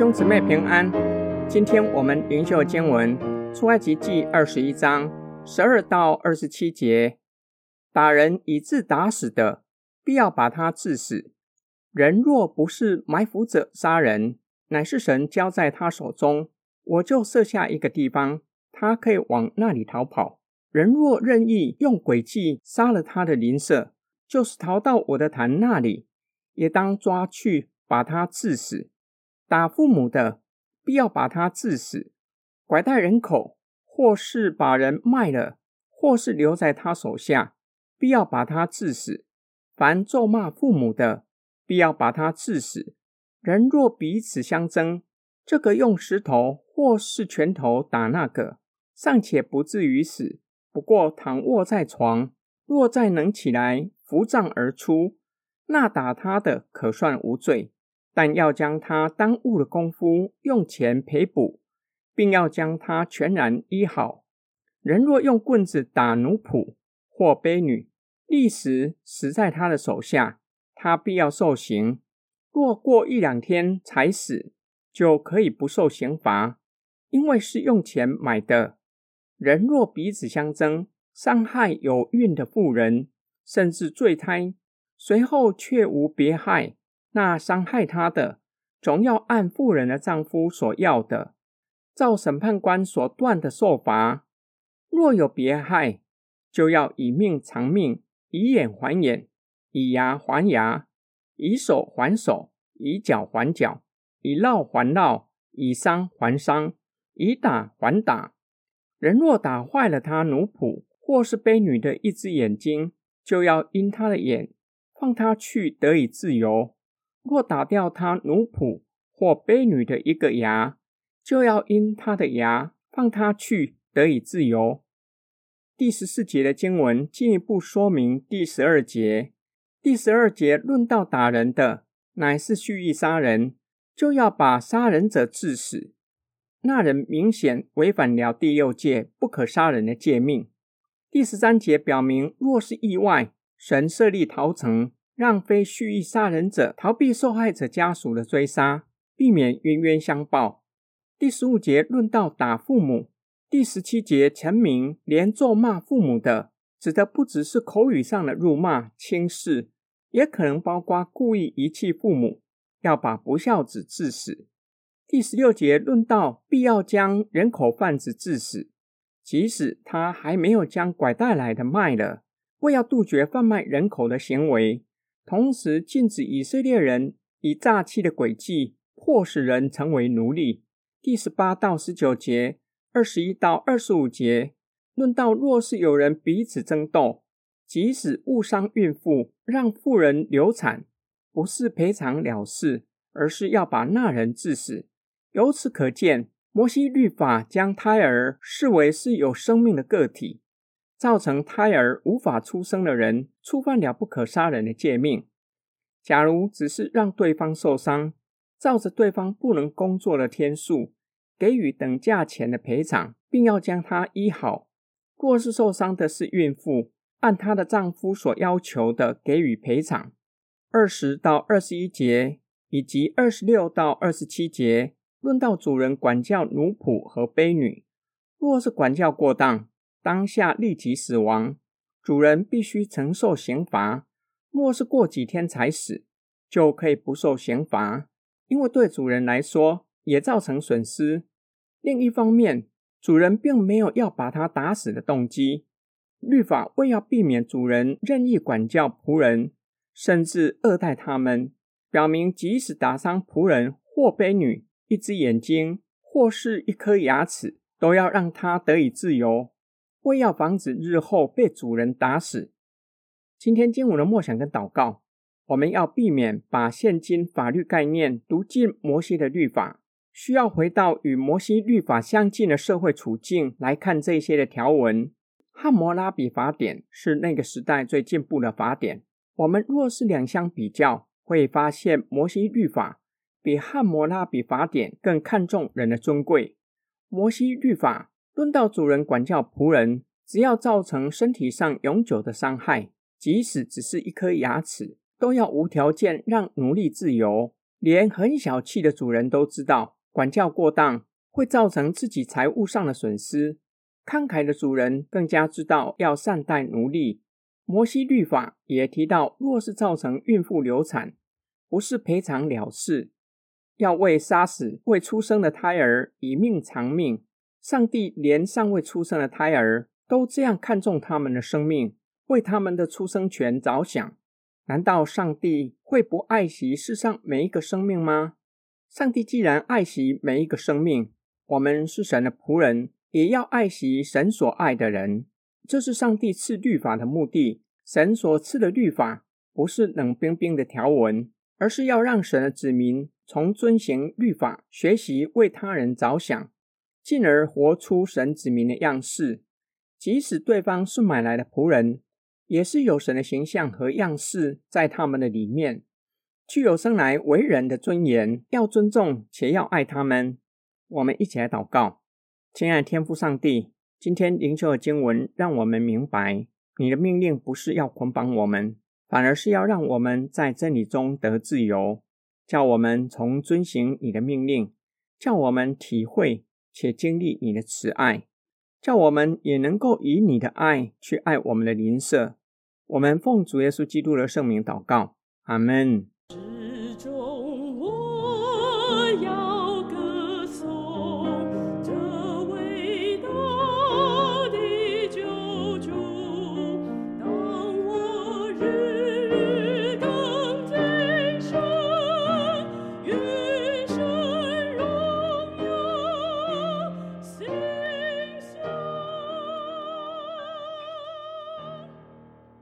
兄姊妹平安，今天我们灵修经文出埃及记二十一章十二到二十七节。打人以致打死的，必要把他治死。人若不是埋伏者杀人，乃是神交在他手中，我就设下一个地方，他可以往那里逃跑。人若任意用诡计杀了他的邻舍，就是逃到我的坛那里，也当抓去把他治死。打父母的，必要把他治死；拐带人口，或是把人卖了，或是留在他手下，必要把他治死。凡咒骂父母的，必要把他治死。人若彼此相争，这个用石头或是拳头打那个，尚且不至于死。不过躺卧在床，若再能起来扶杖而出，那打他的可算无罪。但要将他耽误的功夫用钱赔补，并要将他全然医好。人若用棍子打奴仆或婢女，立时死在他的手下，他必要受刑。若过一两天才死，就可以不受刑罚，因为是用钱买的。人若彼此相争，伤害有孕的妇人，甚至坠胎，随后却无别害。那伤害他的，总要按妇人的丈夫所要的，照审判官所断的受罚。若有别害，就要以命偿命，以眼还眼，以牙还牙，以手还手，以脚还脚，以烙还烙，以伤还伤，以打还打。人若打坏了他奴仆或是婢女的一只眼睛，就要因他的眼，放他去得以自由。若打掉他奴仆或婢女的一个牙，就要因他的牙放他去得以自由。第十四节的经文进一步说明第十二节。第十二节论到打人的，乃是蓄意杀人，就要把杀人者致死。那人明显违反了第六戒不可杀人的诫命。第十三节表明，若是意外，神设立逃城。让非蓄意杀人者逃避受害者家属的追杀，避免冤冤相报。第十五节论到打父母，第十七节陈明连咒骂父母的，指的不只是口语上的辱骂轻视，也可能包括故意遗弃父母，要把不孝子致死。第十六节论到必要将人口贩子致死，即使他还没有将拐带来的卖了，为要杜绝贩卖人口的行为。同时禁止以色列人以诈欺的诡计迫使人成为奴隶。第十八到十九节、二十一到二十五节论到，若是有人彼此争斗，即使误伤孕妇，让妇人流产，不是赔偿了事，而是要把那人致死。由此可见，摩西律法将胎儿视为是有生命的个体。造成胎儿无法出生的人，触犯了不可杀人的诫命。假如只是让对方受伤，照着对方不能工作的天数，给予等价钱的赔偿，并要将他医好。若是受伤的是孕妇，按她的丈夫所要求的给予赔偿。二十到二十一节以及二十六到二十七节，论到主人管教奴仆和婢女，若是管教过当。当下立即死亡，主人必须承受刑罚。若是过几天才死，就可以不受刑罚，因为对主人来说也造成损失。另一方面，主人并没有要把他打死的动机。律法为要避免主人任意管教仆人，甚至恶待他们，表明即使打伤仆人或婢女一只眼睛或是一颗牙齿，都要让他得以自由。为要防止日后被主人打死，今天经文的默想跟祷告，我们要避免把现今法律概念读进摩西的律法，需要回到与摩西律法相近的社会处境来看这些的条文。汉谟拉比法典是那个时代最进步的法典。我们若是两相比较，会发现摩西律法比汉谟拉比法典更看重人的尊贵。摩西律法。论到主人管教仆人，只要造成身体上永久的伤害，即使只是一颗牙齿，都要无条件让奴隶自由，连很小气的主人都知道，管教过当会造成自己财务上的损失。慷慨的主人更加知道要善待奴隶。摩西律法也提到，若是造成孕妇流产，不是赔偿了事，要为杀死未出生的胎儿以命偿命。上帝连尚未出生的胎儿都这样看重他们的生命，为他们的出生权着想。难道上帝会不爱惜世上每一个生命吗？上帝既然爱惜每一个生命，我们是神的仆人，也要爱惜神所爱的人。这是上帝赐律法的目的。神所赐的律法不是冷冰冰的条文，而是要让神的子民从遵行律法学习为他人着想，进而活出神子民的样式。即使对方是买来的仆人。也是有神的形象和样式在他们的里面，具有生来为人的尊严，要尊重且要爱他们。我们一起来祷告，亲爱的天父上帝，今天灵修的经文让我们明白，你的命令不是要捆绑我们，反而是要让我们在真理中得自由，叫我们从遵行你的命令，叫我们体会且经历你的慈爱，叫我们也能够以你的爱去爱我们的邻舍。我们奉主耶稣基督的圣名祷告，阿门。